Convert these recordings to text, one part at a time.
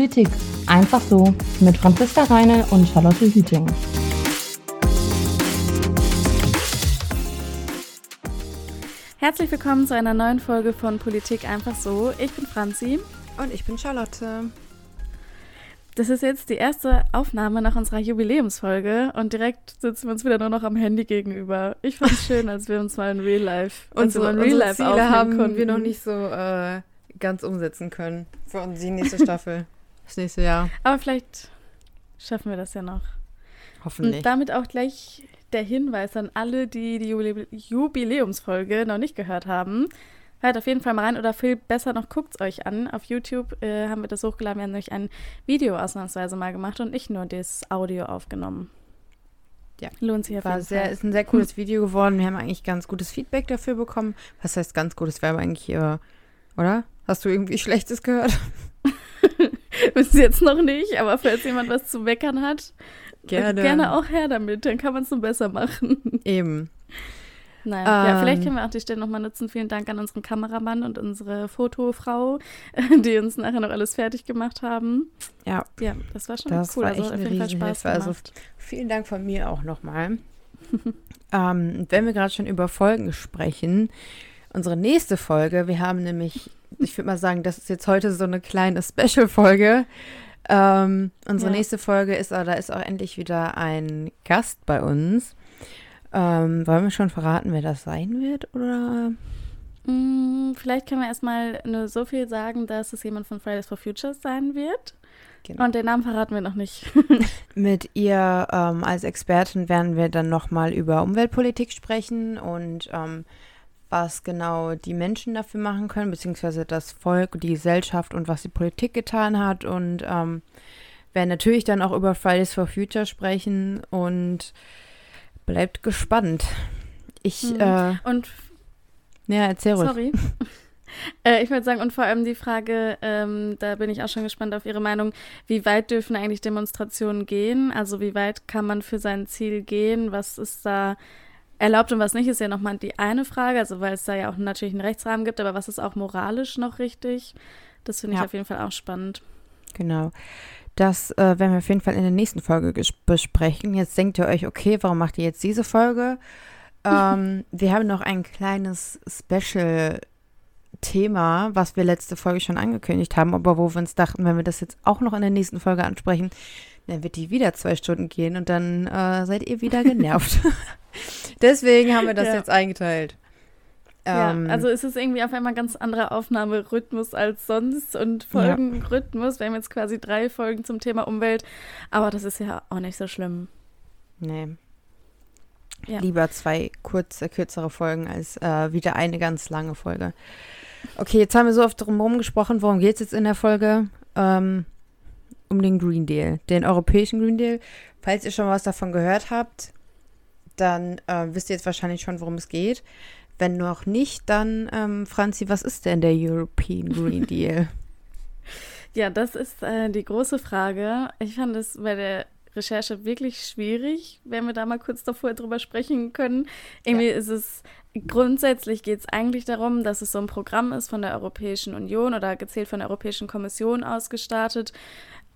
Politik. Einfach so mit Franziska Reine und Charlotte Hüting. Herzlich willkommen zu einer neuen Folge von Politik einfach so. Ich bin Franzi. Und ich bin Charlotte. Das ist jetzt die erste Aufnahme nach unserer Jubiläumsfolge und direkt sitzen wir uns wieder nur noch am Handy gegenüber. Ich fand es schön, als wir uns mal in Real Life, unsere, also Real Life Ziele haben konnten. wir noch nicht so äh, ganz umsetzen können für die nächste Staffel, das nächste Jahr. Aber vielleicht schaffen wir das ja noch. Hoffentlich. Und damit auch gleich der Hinweis an alle, die die Jubiläumsfolge noch nicht gehört haben. Hört auf jeden Fall mal rein oder viel besser noch guckt es euch an. Auf YouTube äh, haben wir das hochgeladen. Wir haben nämlich ein Video ausnahmsweise mal gemacht und nicht nur das Audio aufgenommen. Ja, lohnt sich auf War jeden sehr, Fall. Ist ein sehr cooles Video geworden. Wir haben eigentlich ganz gutes Feedback dafür bekommen. Was heißt ganz gutes? Wir haben eigentlich, äh, oder? Hast du irgendwie Schlechtes gehört? Bis jetzt noch nicht, aber falls jemand was zu meckern hat, gerne, gerne auch her damit. Dann kann man es nur besser machen. Eben. Nein, ähm, ja, vielleicht können wir auch die Stelle nochmal nutzen. Vielen Dank an unseren Kameramann und unsere Fotofrau, die uns nachher noch alles fertig gemacht haben. Ja, ja das war schon das cool. War echt also auf jeden Fall Spaß gemacht. Also vielen Dank von mir auch nochmal. ähm, wenn wir gerade schon über Folgen sprechen, unsere nächste Folge, wir haben nämlich, ich würde mal sagen, das ist jetzt heute so eine kleine Special-Folge. Ähm, unsere ja. nächste Folge ist, da ist auch endlich wieder ein Gast bei uns. Ähm, wollen wir schon verraten, wer das sein wird, oder? Mm, vielleicht können wir erstmal nur so viel sagen, dass es jemand von Fridays for Futures sein wird. Genau. Und den Namen verraten wir noch nicht. Mit ihr ähm, als Expertin werden wir dann nochmal über Umweltpolitik sprechen und ähm, was genau die Menschen dafür machen können, beziehungsweise das Volk, die Gesellschaft und was die Politik getan hat. Und ähm, werden natürlich dann auch über Fridays for Future sprechen und Bleibt gespannt. Ich, mhm. äh, und. Ja, erzähl ruhig. Sorry. äh, ich würde sagen, und vor allem die Frage, ähm, da bin ich auch schon gespannt auf Ihre Meinung, wie weit dürfen eigentlich Demonstrationen gehen? Also wie weit kann man für sein Ziel gehen? Was ist da erlaubt und was nicht, ist ja nochmal die eine Frage, also weil es da ja auch natürlich einen Rechtsrahmen gibt, aber was ist auch moralisch noch richtig? Das finde ich ja. auf jeden Fall auch spannend. Genau. Das äh, werden wir auf jeden Fall in der nächsten Folge besprechen. Jetzt denkt ihr euch, okay, warum macht ihr jetzt diese Folge? Ähm, wir haben noch ein kleines Special-Thema, was wir letzte Folge schon angekündigt haben, aber wo wir uns dachten, wenn wir das jetzt auch noch in der nächsten Folge ansprechen, dann wird die wieder zwei Stunden gehen und dann äh, seid ihr wieder genervt. Deswegen haben wir das ja. jetzt eingeteilt. Ja, ähm, also es ist irgendwie auf einmal ein ganz anderer Aufnahmerhythmus als sonst und Folgenrhythmus. Ja. Wir haben jetzt quasi drei Folgen zum Thema Umwelt, aber das ist ja auch nicht so schlimm. Nee. Ja. Lieber zwei kurze, kürzere Folgen als äh, wieder eine ganz lange Folge. Okay, jetzt haben wir so oft drum herum gesprochen. Worum geht es jetzt in der Folge? Ähm, um den Green Deal, den europäischen Green Deal. Falls ihr schon was davon gehört habt, dann äh, wisst ihr jetzt wahrscheinlich schon, worum es geht. Wenn noch nicht, dann, ähm, Franzi, was ist denn der European Green Deal? ja, das ist äh, die große Frage. Ich fand es bei der Recherche wirklich schwierig, wenn wir da mal kurz davor drüber sprechen können. Irgendwie ja. ist es, grundsätzlich geht es eigentlich darum, dass es so ein Programm ist von der Europäischen Union oder gezählt von der Europäischen Kommission ausgestartet,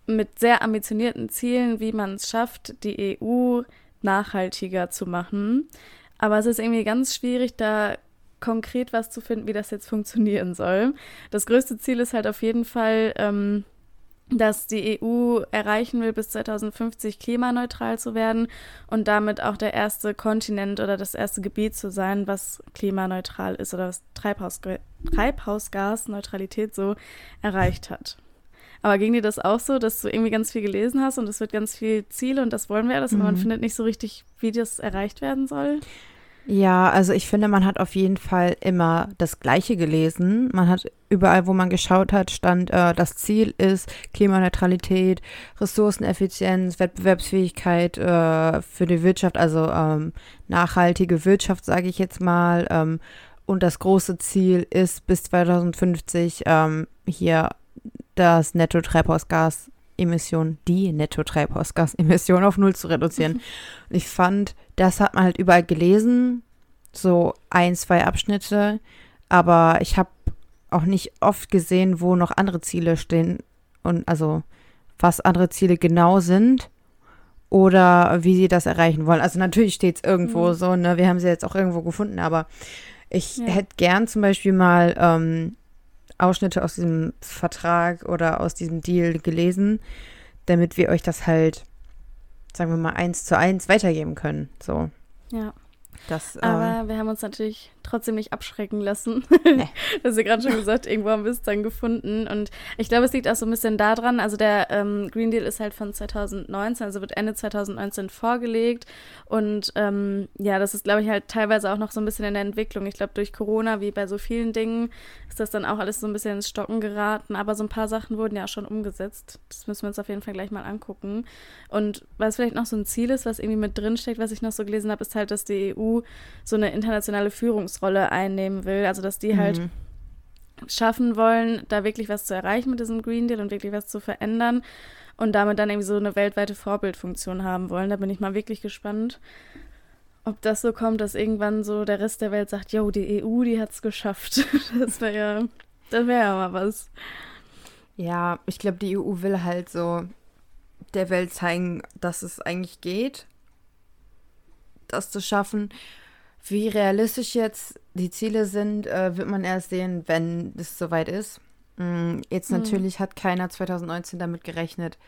mit sehr ambitionierten Zielen, wie man es schafft, die EU nachhaltiger zu machen. Aber es ist irgendwie ganz schwierig, da konkret was zu finden, wie das jetzt funktionieren soll. Das größte Ziel ist halt auf jeden Fall, ähm, dass die EU erreichen will, bis 2050 klimaneutral zu werden und damit auch der erste Kontinent oder das erste Gebiet zu sein, was klimaneutral ist oder was Treibhaus Treibhausgasneutralität so erreicht hat. Aber ging dir das auch so, dass du irgendwie ganz viel gelesen hast und es wird ganz viel Ziele und das wollen wir alles, mhm. aber man mhm. findet nicht so richtig, wie das erreicht werden soll? Ja, also ich finde, man hat auf jeden Fall immer das Gleiche gelesen. Man hat überall, wo man geschaut hat, stand, äh, das Ziel ist Klimaneutralität, Ressourceneffizienz, Wettbewerbsfähigkeit äh, für die Wirtschaft, also ähm, nachhaltige Wirtschaft, sage ich jetzt mal. Ähm, und das große Ziel ist bis 2050 ähm, hier das Netto-Treibhausgas-Emission, die Netto-Treibhausgas-Emission auf Null zu reduzieren. Und ich fand, das hat man halt überall gelesen, so ein, zwei Abschnitte, aber ich habe auch nicht oft gesehen, wo noch andere Ziele stehen und also was andere Ziele genau sind oder wie sie das erreichen wollen. Also natürlich steht es irgendwo Mhm. so, ne? Wir haben sie jetzt auch irgendwo gefunden, aber ich Ja. hätte gern zum Beispiel mal ähm, Ausschnitte aus diesem Vertrag oder aus diesem Deal gelesen, damit wir euch das halt, sagen wir mal, eins zu eins weitergeben können. So, Ja. das. Ähm, Aber wir haben uns natürlich trotzdem nicht abschrecken lassen. Nee. Du hast ja gerade schon gesagt, irgendwo haben wir es dann gefunden. Und ich glaube, es liegt auch so ein bisschen daran, also der ähm, Green Deal ist halt von 2019, also wird Ende 2019 vorgelegt. Und ähm, ja, das ist, glaube ich, halt teilweise auch noch so ein bisschen in der Entwicklung. Ich glaube, durch Corona, wie bei so vielen Dingen, ist das dann auch alles so ein bisschen ins Stocken geraten. Aber so ein paar Sachen wurden ja auch schon umgesetzt. Das müssen wir uns auf jeden Fall gleich mal angucken. Und was vielleicht noch so ein Ziel ist, was irgendwie mit drinsteckt, was ich noch so gelesen habe, ist halt, dass die EU so eine internationale Führungsrolle einnehmen will. Also, dass die halt mhm. schaffen wollen, da wirklich was zu erreichen mit diesem Green Deal und wirklich was zu verändern und damit dann irgendwie so eine weltweite Vorbildfunktion haben wollen. Da bin ich mal wirklich gespannt, ob das so kommt, dass irgendwann so der Rest der Welt sagt, jo, die EU, die hat's geschafft. Das wäre ja, das wäre ja mal was. Ja, ich glaube, die EU will halt so der Welt zeigen, dass es eigentlich geht, das zu schaffen. Wie realistisch jetzt die Ziele sind, äh, wird man erst sehen, wenn es soweit ist. Mm, Jetzt Mhm. natürlich hat keiner 2019 damit gerechnet,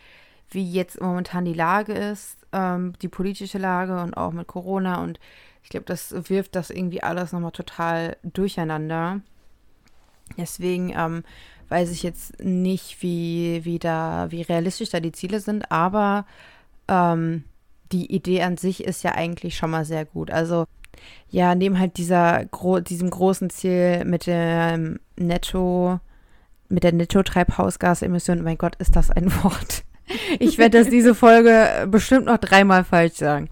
wie jetzt momentan die Lage ist, ähm, die politische Lage und auch mit Corona. Und ich glaube, das wirft das irgendwie alles nochmal total durcheinander. Deswegen ähm, weiß ich jetzt nicht, wie, wie, da, wie realistisch da die Ziele sind, aber ähm, die Idee an sich ist ja eigentlich schon mal sehr gut. Also ja, neben halt dieser gro diesem großen Ziel mit dem Netto, mit der Netto-Treibhausgasemission, mein Gott, ist das ein Wort. Ich werde das diese Folge bestimmt noch dreimal falsch sagen.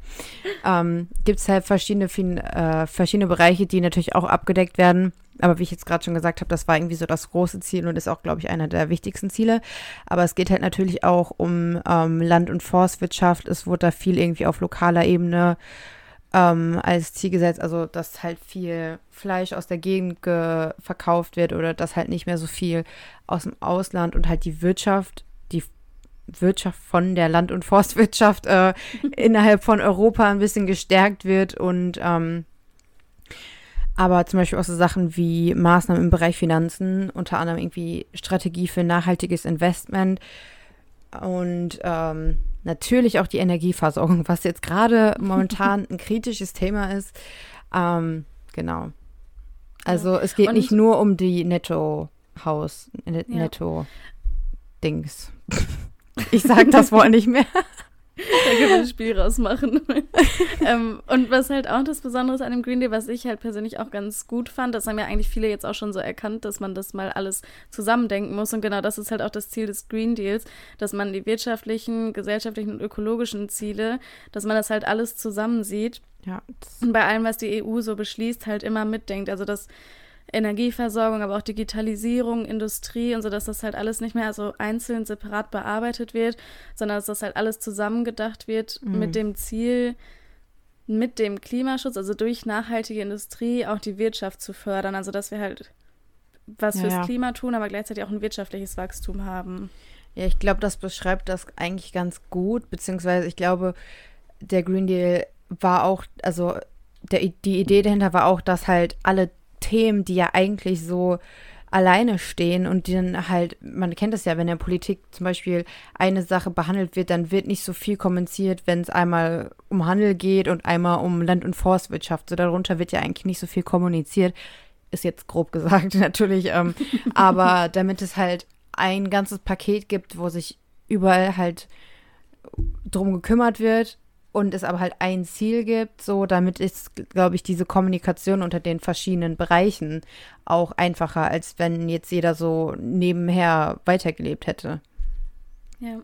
Ähm, Gibt es halt verschiedene, äh, verschiedene Bereiche, die natürlich auch abgedeckt werden. Aber wie ich jetzt gerade schon gesagt habe, das war irgendwie so das große Ziel und ist auch, glaube ich, einer der wichtigsten Ziele. Aber es geht halt natürlich auch um ähm, Land- und Forstwirtschaft. Es wurde da viel irgendwie auf lokaler Ebene ähm, als Ziel gesetzt. Also, dass halt viel Fleisch aus der Gegend ge- verkauft wird oder dass halt nicht mehr so viel aus dem Ausland und halt die Wirtschaft, die Wirtschaft von der Land- und Forstwirtschaft äh, innerhalb von Europa ein bisschen gestärkt wird und ähm, aber zum Beispiel auch so Sachen wie Maßnahmen im Bereich Finanzen, unter anderem irgendwie Strategie für nachhaltiges Investment und ähm, natürlich auch die Energieversorgung, was jetzt gerade momentan ein kritisches Thema ist. Ähm, genau. Also es geht Und- nicht nur um die Netto-Haus, Net Ja. Netto-Dings. Ich sag das Wort nicht mehr. Da können wir ein Spiel rausmachen. ähm, und was halt auch das Besondere ist an dem Green Deal, was ich halt persönlich auch ganz gut fand, das haben ja eigentlich viele jetzt auch schon so erkannt, dass man das mal alles zusammendenken muss. Und genau das ist halt auch das Ziel des Green Deals, dass man die wirtschaftlichen, gesellschaftlichen und ökologischen Ziele, dass man das halt alles zusammensieht Ja, das, und bei allem, was die EU so beschließt, halt immer mitdenkt. Also dass Energieversorgung, aber auch Digitalisierung, Industrie und so, dass das halt alles nicht mehr so einzeln separat bearbeitet wird, sondern dass das halt alles zusammengedacht wird Mhm. mit dem Ziel, mit dem Klimaschutz, also durch nachhaltige Industrie auch die Wirtschaft zu fördern. Also dass wir halt was fürs ja. Klima tun, aber gleichzeitig auch ein wirtschaftliches Wachstum haben. ja, ich glaube, das beschreibt das eigentlich ganz gut, beziehungsweise ich glaube, der Green Deal war auch, also der, die Idee dahinter war auch, dass halt alle Themen, die ja eigentlich so alleine stehen und dann halt, man kennt es ja, wenn in der Politik zum Beispiel eine Sache behandelt wird, dann wird nicht so viel kommentiert, wenn es einmal um Handel geht und einmal um Land- und Forstwirtschaft. So darunter wird ja eigentlich nicht so viel kommuniziert. Ist jetzt grob gesagt, natürlich. Ähm, aber damit es halt ein ganzes Paket gibt, wo sich überall halt drum gekümmert wird und es aber halt ein Ziel gibt, so damit ist, glaube ich, diese Kommunikation unter den verschiedenen Bereichen auch einfacher, als wenn jetzt jeder so nebenher weitergelebt hätte. Ja.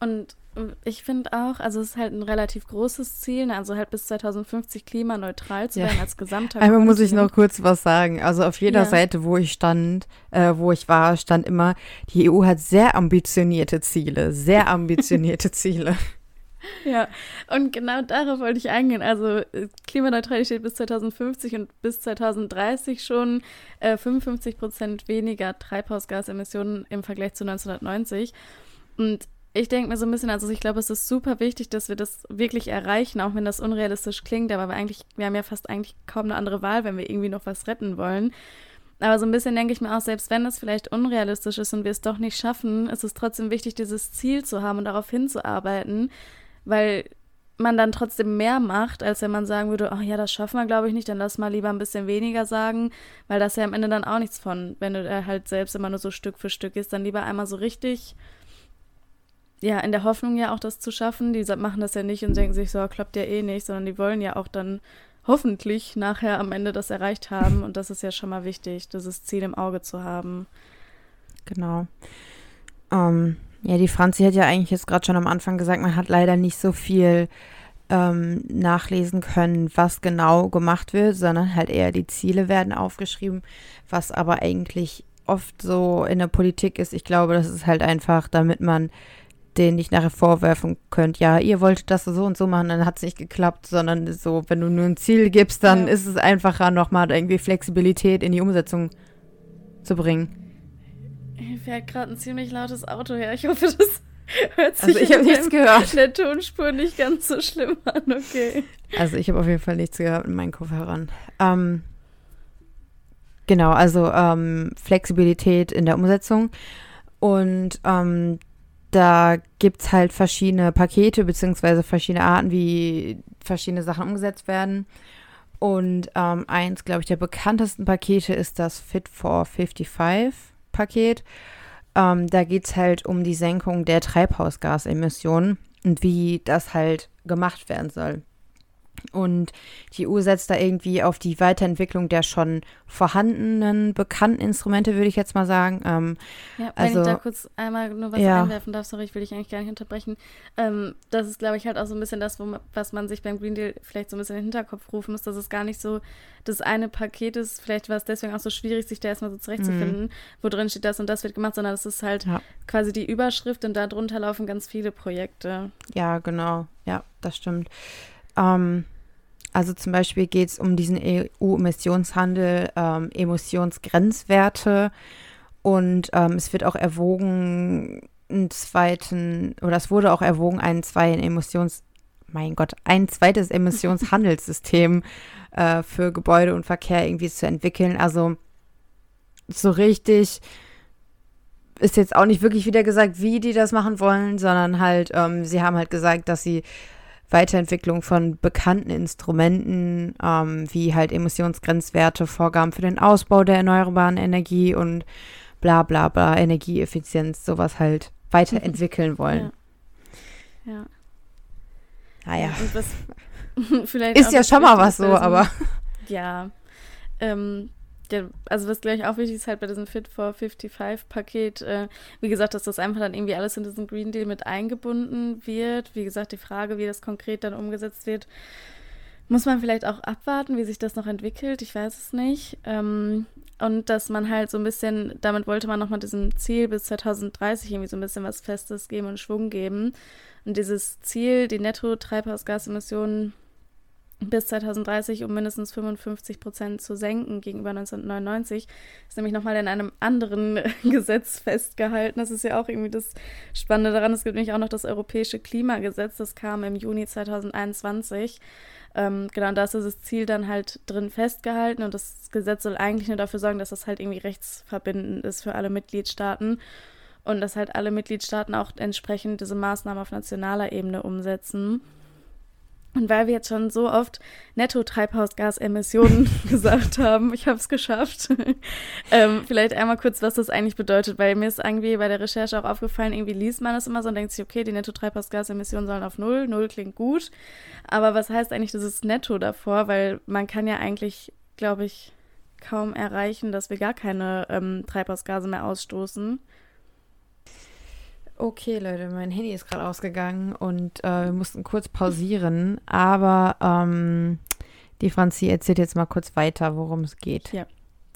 Und ich finde auch, also es ist halt ein relativ großes Ziel, ne? also halt bis 2050 klimaneutral zu Ja. werden als gesamter Einmal muss ich noch kurz was sagen. Also auf jeder Ja. Seite, wo ich stand, äh, wo ich war, stand immer, die EU hat sehr ambitionierte Ziele, sehr ambitionierte Ziele. Ja, und genau darauf wollte ich eingehen. Also äh, Klimaneutralität bis 2050 und bis 2030 schon äh, 55 Prozent weniger Treibhausgasemissionen im Vergleich zu 1990. Und ich denke mir so ein bisschen, also ich glaube, es ist super wichtig, dass wir das wirklich erreichen, auch wenn das unrealistisch klingt, aber wir eigentlich, wir haben ja fast eigentlich kaum eine andere Wahl, wenn wir irgendwie noch was retten wollen. Aber so ein bisschen denke ich mir auch, selbst wenn es vielleicht unrealistisch ist und wir es doch nicht schaffen, ist es trotzdem wichtig, dieses Ziel zu haben und darauf hinzuarbeiten, weil man dann trotzdem mehr macht, als wenn man sagen würde, ach ja, das schaffen wir, glaube ich, nicht, dann lass mal lieber ein bisschen weniger sagen, weil das ja am Ende dann auch nichts von, wenn du halt selbst immer nur so Stück für Stück ist, dann lieber einmal so richtig, ja, in der Hoffnung ja auch das zu schaffen. Die machen das ja nicht und denken sich so, klappt ja eh nicht, sondern die wollen ja auch dann hoffentlich nachher am Ende das erreicht haben und das ist ja schon mal wichtig, dieses Ziel im Auge zu haben. Genau. Ähm, ja, die Franzi hat ja eigentlich jetzt gerade schon am Anfang gesagt, man hat leider nicht so viel ähm, nachlesen können, was genau gemacht wird, sondern halt eher die Ziele werden aufgeschrieben, was aber eigentlich oft so in der Politik ist. Ich glaube, das ist halt einfach, damit man den nicht nachher vorwerfen könnt, ja, ihr wolltet das so und so machen, dann hat es nicht geklappt, sondern so, wenn du nur ein Ziel gibst, dann ja. ist es einfacher, nochmal irgendwie Flexibilität in die Umsetzung zu bringen. Hier fährt gerade ein ziemlich lautes Auto her. Ich hoffe, das hört sich also ich habe nichts gehört. der Tonspur nicht ganz so schlimm an, okay. Also ich habe auf jeden Fall nichts gehört in meinen Kopfhörern. Ähm, genau, also ähm, Flexibilität in der Umsetzung. Und ähm, da gibt es halt verschiedene Pakete beziehungsweise verschiedene Arten, wie verschiedene Sachen umgesetzt werden. Und ähm, eins, glaube ich, der bekanntesten Pakete ist das Fit for 55 Paket. Ähm, da geht es halt um die Senkung der Treibhausgasemissionen und wie das halt gemacht werden soll. Und die EU setzt da irgendwie auf die Weiterentwicklung der schon vorhandenen, bekannten Instrumente, würde ich jetzt mal sagen. Ähm, ja, wenn also, ich da kurz einmal nur was ja. einwerfen darf, sorry, ich will dich eigentlich gar nicht unterbrechen. Ähm, das ist, glaube ich, halt auch so ein bisschen das, man, was man sich beim Green Deal vielleicht so ein bisschen in den Hinterkopf rufen muss, dass es gar nicht so das eine Paket ist. Vielleicht war es deswegen auch so schwierig, sich da erstmal so zurechtzufinden, mhm. wo drin steht, das und das wird gemacht, sondern es ist halt ja. quasi die Überschrift und darunter laufen ganz viele Projekte. Ja, genau. Ja, das stimmt. Ähm, also zum Beispiel geht es um diesen EU-Emissionshandel, ähm, Emissionsgrenzwerte und ähm, es wird auch erwogen, einen zweiten, oder es wurde auch erwogen, einen zweiten Emissions, mein Gott, ein zweites Emissionshandelssystem äh, für Gebäude und Verkehr irgendwie zu entwickeln. Also so richtig ist jetzt auch nicht wirklich wieder gesagt, wie die das machen wollen, sondern halt, ähm, sie haben halt gesagt, dass sie Weiterentwicklung von bekannten Instrumenten, ähm, wie halt Emissionsgrenzwerte, Vorgaben für den Ausbau der erneuerbaren Energie und bla bla bla, Energieeffizienz, sowas halt weiterentwickeln wollen. Ja. ja. Naja. Ah, Ist ja schon mal was so, aber. Ja. Ähm, ja, also was gleich auch wichtig ist halt bei diesem Fit for 55 Paket, äh, wie gesagt, dass das einfach dann irgendwie alles in diesen Green Deal mit eingebunden wird. Wie gesagt, die Frage, wie das konkret dann umgesetzt wird, muss man vielleicht auch abwarten, wie sich das noch entwickelt. Ich weiß es nicht. Ähm, und dass man halt so ein bisschen, damit wollte man nochmal diesem Ziel bis 2030 irgendwie so ein bisschen was Festes geben und Schwung geben. Und dieses Ziel, die Netto-Treibhausgasemissionen bis 2030 um mindestens 55 Prozent zu senken gegenüber 1999. Ist nämlich nochmal in einem anderen Gesetz festgehalten. Das ist ja auch irgendwie das Spannende daran. Es gibt nämlich auch noch das Europäische Klimagesetz. Das kam im Juni 2021. Ähm, genau, und da ist das Ziel dann halt drin festgehalten. Und das Gesetz soll eigentlich nur dafür sorgen, dass das halt irgendwie rechtsverbindend ist für alle Mitgliedstaaten. Und dass halt alle Mitgliedstaaten auch entsprechend diese Maßnahmen auf nationaler Ebene umsetzen. Und weil wir jetzt schon so oft Netto-Treibhausgasemissionen gesagt haben, ich habe es geschafft, ähm, vielleicht einmal kurz, was das eigentlich bedeutet, weil mir ist irgendwie bei der Recherche auch aufgefallen, irgendwie liest man das immer so und denkt sich, okay, die Netto-Treibhausgasemissionen sollen auf Null, Null klingt gut, aber was heißt eigentlich dieses Netto davor, weil man kann ja eigentlich, glaube ich, kaum erreichen, dass wir gar keine ähm, Treibhausgase mehr ausstoßen. Okay, Leute, mein Handy ist gerade ausgegangen und äh, wir mussten kurz pausieren, aber ähm, die Franzi erzählt jetzt mal kurz weiter, worum es geht. Ja.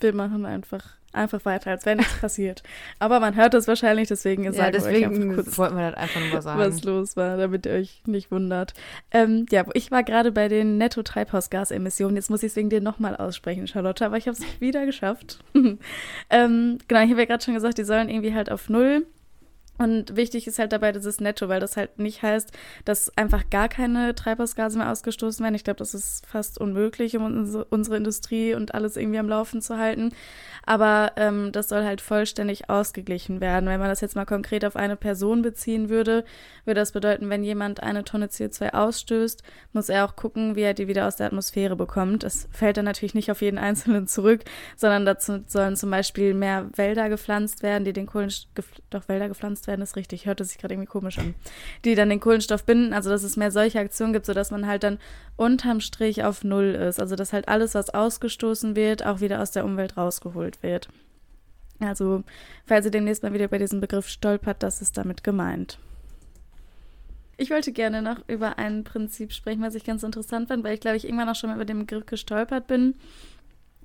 wir machen einfach einfach weiter, als wäre nichts passiert. Aber man hört das wahrscheinlich, deswegen Ja, euch einfach deswegen kurz, wollten wir das einfach nur sagen. was los war, damit ihr euch nicht wundert. Ähm, ja, ich war gerade bei den Netto-Treibhausgasemissionen. Jetzt muss ich es wegen dir nochmal aussprechen, Charlotte, aber ich habe es wieder geschafft. ähm, genau, ich habe ja gerade schon gesagt, die sollen irgendwie halt auf Null und wichtig ist halt dabei dieses Netto, weil das halt nicht heißt, dass einfach gar keine Treibhausgase mehr ausgestoßen werden. Ich glaube, das ist fast unmöglich, um unsere, Industrie und alles irgendwie am Laufen zu halten. Aber ähm, das soll halt vollständig ausgeglichen werden. Wenn man das jetzt mal konkret auf eine Person beziehen würde, würde das bedeuten, wenn jemand eine Tonne CO2 ausstößt, muss er auch gucken, wie er die wieder aus der Atmosphäre bekommt. Es fällt dann natürlich nicht auf jeden Einzelnen zurück, sondern dazu sollen zum Beispiel mehr Wälder gepflanzt werden, die den Kohlenstoff, doch Wälder gepflanzt werden, ist richtig, hört sich gerade irgendwie komisch an, die dann den Kohlenstoff binden, also dass es mehr solche Aktionen gibt, sodass man halt dann unterm Strich auf Null ist. Also dass halt alles, was ausgestoßen wird, auch wieder aus der Umwelt rausgeholt wird. Also, falls ihr demnächst mal wieder bei diesem Begriff stolpert, das ist damit gemeint. Ich wollte gerne noch über ein Prinzip sprechen, was ich ganz interessant fand, weil ich glaube, ich irgendwann auch schon mal über den Begriff gestolpert bin,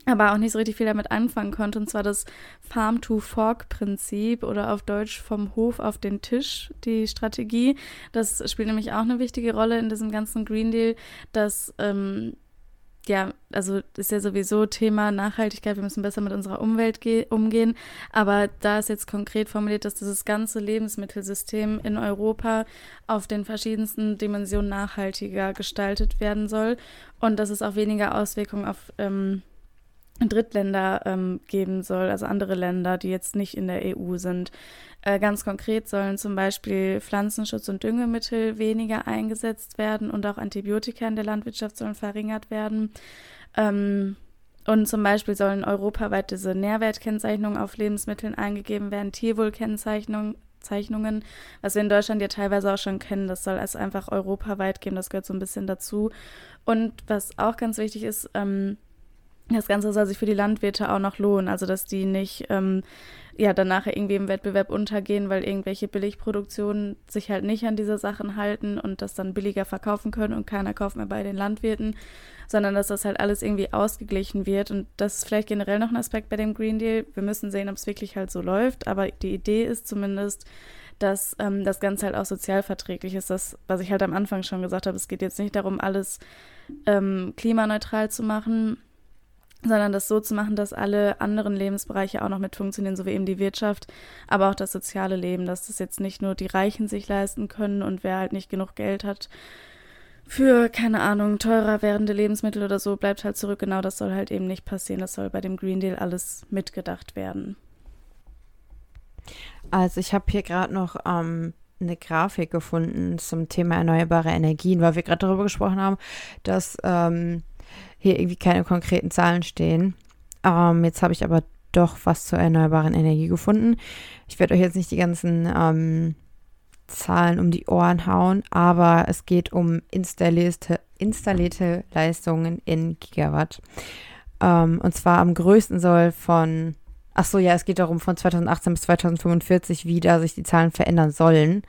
aber auch nicht so richtig viel damit anfangen konnte, und zwar das Farm-to-Fork-Prinzip oder auf Deutsch vom Hof auf den Tisch, die Strategie. Das spielt nämlich auch eine wichtige Rolle in diesem ganzen Green Deal, dass ähm, ja, also ist ja sowieso Thema Nachhaltigkeit, wir müssen besser mit unserer Umwelt umgehen, aber da ist jetzt konkret formuliert, dass dieses ganze Lebensmittelsystem in Europa auf den verschiedensten Dimensionen nachhaltiger gestaltet werden soll und dass es auch weniger Auswirkungen auf ähm, Drittländer ähm, geben soll, also andere Länder, die jetzt nicht in der EU sind. Äh, ganz konkret sollen zum Beispiel Pflanzenschutz und Düngemittel weniger eingesetzt werden und auch Antibiotika in der Landwirtschaft sollen verringert werden. Ähm, und zum Beispiel sollen europaweit diese Nährwertkennzeichnungen auf Lebensmitteln eingegeben werden, Tierwohlkennzeichnungen, Zeichnungen, was wir in Deutschland ja teilweise auch schon kennen. Das soll es einfach europaweit geben, das gehört so ein bisschen dazu. Und was auch ganz wichtig ist, ähm, das Ganze soll sich für die Landwirte auch noch lohnen, also dass die nicht ähm, ja danach irgendwie im Wettbewerb untergehen, weil irgendwelche Billigproduktionen sich halt nicht an diese Sachen halten und das dann billiger verkaufen können und keiner kauft mehr bei den Landwirten, sondern dass das halt alles irgendwie ausgeglichen wird und das ist vielleicht generell noch ein Aspekt bei dem Green Deal. Wir müssen sehen, ob es wirklich halt so läuft, aber die Idee ist zumindest, dass ähm, das Ganze halt auch sozialverträglich ist. Das, was ich halt am Anfang schon gesagt habe, es geht jetzt nicht darum, alles ähm, klimaneutral zu machen, sondern das so zu machen, dass alle anderen Lebensbereiche auch noch mit funktionieren, so wie eben die Wirtschaft, aber auch das soziale Leben, dass das jetzt nicht nur die Reichen sich leisten können und wer halt nicht genug Geld hat für, keine Ahnung, teurer werdende Lebensmittel oder so, bleibt halt zurück. Genau das soll halt eben nicht passieren. Das soll bei dem Green Deal alles mitgedacht werden. Also ich habe hier gerade noch ähm, eine Grafik gefunden zum Thema erneuerbare Energien, weil wir gerade darüber gesprochen haben, dass ähm, hier irgendwie keine konkreten Zahlen stehen. Ähm, jetzt habe ich aber doch was zur erneuerbaren Energie gefunden. Ich werde euch jetzt nicht die ganzen ähm, Zahlen um die Ohren hauen, aber es geht um installierte, installierte Leistungen in Gigawatt. Ähm, und zwar am größten soll von, ach so, ja, es geht darum von 2018 bis 2045, wie da sich die Zahlen verändern sollen.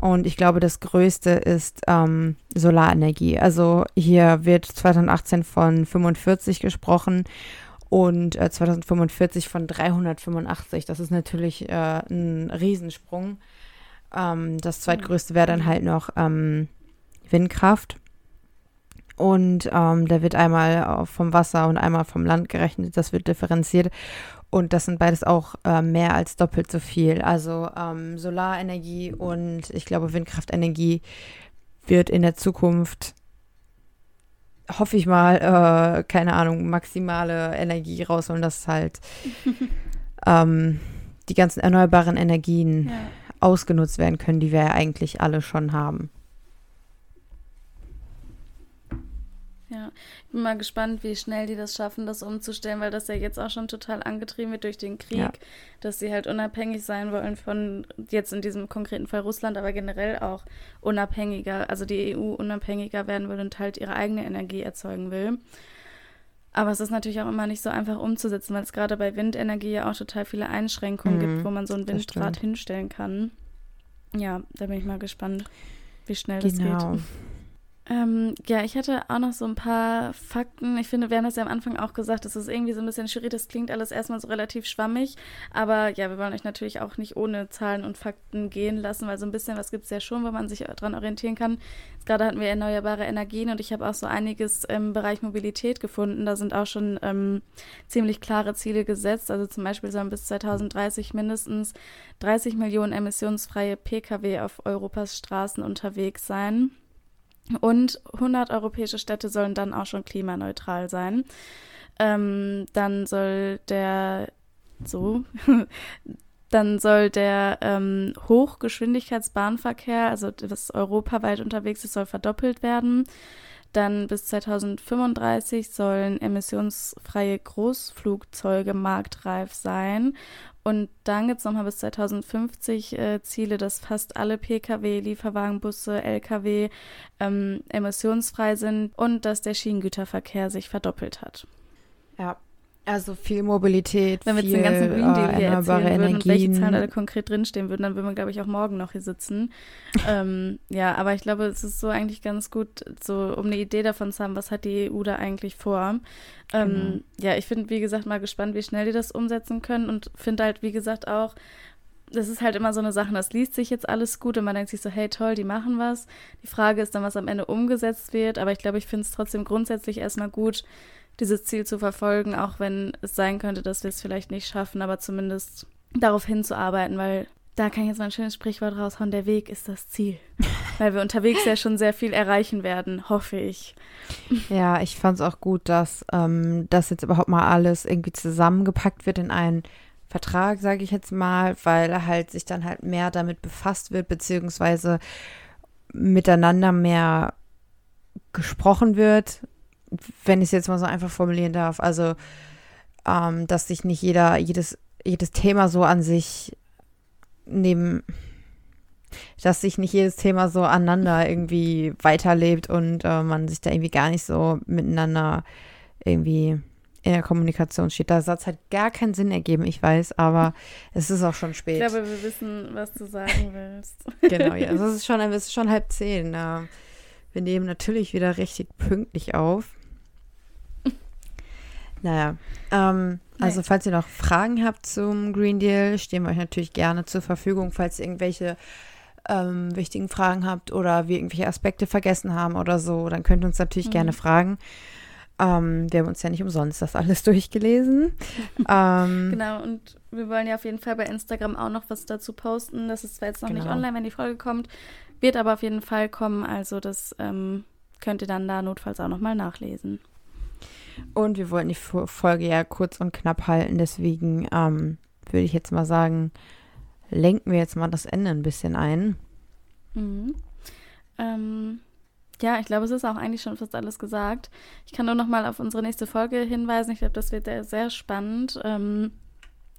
Und ich glaube, das Größte ist ähm, Solarenergie. Also hier wird 2018 von 45 gesprochen und äh, 2045 von 385. Das ist natürlich äh, ein Riesensprung. Ähm, das zweitgrößte wäre dann halt noch ähm, Windkraft. Und ähm, da wird einmal vom Wasser und einmal vom Land gerechnet. Das wird differenziert. Und das sind beides auch äh, mehr als doppelt so viel. Also ähm, Solarenergie und ich glaube Windkraftenergie wird in der Zukunft, hoffe ich mal, äh, keine Ahnung, maximale Energie rausholen, dass halt ähm, die ganzen erneuerbaren Energien ja. ausgenutzt werden können, die wir ja eigentlich alle schon haben. Ja, ich bin mal gespannt, wie schnell die das schaffen, das umzustellen, weil das ja jetzt auch schon total angetrieben wird durch den Krieg, ja. dass sie halt unabhängig sein wollen von jetzt in diesem konkreten Fall Russland, aber generell auch unabhängiger, also die EU unabhängiger werden will und halt ihre eigene Energie erzeugen will. Aber es ist natürlich auch immer nicht so einfach umzusetzen, weil es gerade bei Windenergie ja auch total viele Einschränkungen mhm, gibt, wo man so ein Windrad hinstellen kann. Ja, da bin ich mal gespannt, wie schnell genau. das geht. Ähm, ja, ich hatte auch noch so ein paar Fakten. Ich finde, wir haben das ja am Anfang auch gesagt, das ist irgendwie so ein bisschen schwierig. Das klingt alles erstmal so relativ schwammig. Aber ja, wir wollen euch natürlich auch nicht ohne Zahlen und Fakten gehen lassen, weil so ein bisschen was gibt es ja schon, wo man sich daran orientieren kann. Jetzt gerade hatten wir erneuerbare Energien und ich habe auch so einiges im Bereich Mobilität gefunden. Da sind auch schon ähm, ziemlich klare Ziele gesetzt. Also zum Beispiel sollen bis 2030 mindestens 30 Millionen emissionsfreie Pkw auf Europas Straßen unterwegs sein. Und 100 europäische Städte sollen dann auch schon klimaneutral sein. Ähm, dann soll der so dann soll der ähm, Hochgeschwindigkeitsbahnverkehr, also das europaweit unterwegs ist, soll verdoppelt werden. Dann bis 2035 sollen emissionsfreie Großflugzeuge marktreif sein. Und dann gibt es nochmal bis 2050 äh, Ziele, dass fast alle Pkw, Lieferwagen, Busse, Lkw ähm, emissionsfrei sind und dass der Schienengüterverkehr sich verdoppelt hat. Ja, also viel Mobilität, Wenn wir viel jetzt den ganzen Green Deal äh, hier erzählen würden und welche. Zahlen alle konkret drinstehen würden, dann würden wir, glaube ich, auch morgen noch hier sitzen. ähm, ja, aber ich glaube, es ist so eigentlich ganz gut, so um eine Idee davon zu haben, was hat die EU da eigentlich vor. Ähm, Genau. Ja, ich bin, wie gesagt, mal gespannt, wie schnell die das umsetzen können und finde halt, wie gesagt, auch, das ist halt immer so eine Sache, das liest sich jetzt alles gut und man denkt sich so, hey toll, die machen was. Die Frage ist dann, was am Ende umgesetzt wird, aber ich glaube, ich finde es trotzdem grundsätzlich erstmal gut, dieses Ziel zu verfolgen, auch wenn es sein könnte, dass wir es vielleicht nicht schaffen, aber zumindest darauf hinzuarbeiten, weil da kann ich jetzt mal ein schönes Sprichwort raushauen, der Weg ist das Ziel. weil wir unterwegs ja schon sehr viel erreichen werden, hoffe ich. Ja, ich fand es auch gut, dass ähm, das jetzt überhaupt mal alles irgendwie zusammengepackt wird in einen Vertrag, sage ich jetzt mal, weil halt sich dann halt mehr damit befasst wird, beziehungsweise miteinander mehr gesprochen wird, wenn ich es jetzt mal so einfach formulieren darf. Also, ähm, dass sich nicht jeder, jedes, jedes Thema so an sich neben, dass sich nicht jedes Thema so aneinander irgendwie weiterlebt und äh, man sich da irgendwie gar nicht so miteinander irgendwie in der Kommunikation steht. Der Satz hat gar keinen Sinn ergeben, ich weiß, aber es ist auch schon Ich spät. glaube, wir wissen, was du sagen willst. Genau, ja. Also es ist schon, es ist schon halb zehn. Äh, wir nehmen natürlich wieder richtig pünktlich auf. Naja, ähm, also falls ihr noch Fragen habt zum Green Deal, stehen wir euch natürlich gerne zur Verfügung, falls ihr irgendwelche ähm, wichtigen Fragen habt oder wir irgendwelche Aspekte vergessen haben oder so, dann könnt ihr uns natürlich Mhm. gerne fragen. Ähm, wir haben uns ja nicht umsonst das alles durchgelesen. ähm, Genau, und wir wollen ja auf jeden Fall bei Instagram auch noch was dazu posten. Das ist zwar jetzt noch nicht Genau. online, wenn die Folge kommt, wird aber auf jeden Fall kommen. Also das ähm, könnt ihr dann da notfalls auch nochmal nachlesen. Und wir wollten die Fo- Folge ja kurz und knapp halten, deswegen ähm, würde ich jetzt mal sagen, lenken wir jetzt mal das Ende ein bisschen ein. Mhm. Ähm, ja, ich glaube, es ist auch eigentlich schon fast alles gesagt. Ich kann nur noch mal auf unsere nächste Folge hinweisen. Ich glaube, das wird sehr, sehr spannend. Ähm,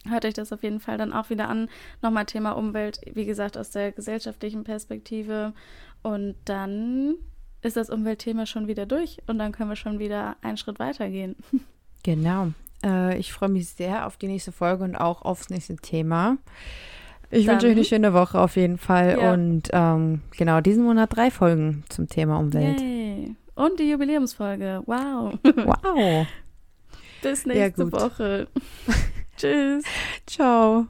hört euch das auf jeden Fall dann auch wieder an. Nochmal Thema Umwelt, wie gesagt, aus der gesellschaftlichen Perspektive. Und dann ist das Umweltthema schon wieder durch und dann können wir schon wieder einen Schritt weitergehen. Genau. Äh, ich freue mich sehr auf die nächste Folge und auch aufs nächste Thema. Ich Dann- wünsche euch eine schöne Woche auf jeden Fall. Ja. Und ähm, genau, diesen Monat drei Folgen zum Thema Umwelt. Yay. Und die Jubiläumsfolge. Wow. Wow. Bis nächste. Woche. Tschüss. Ciao.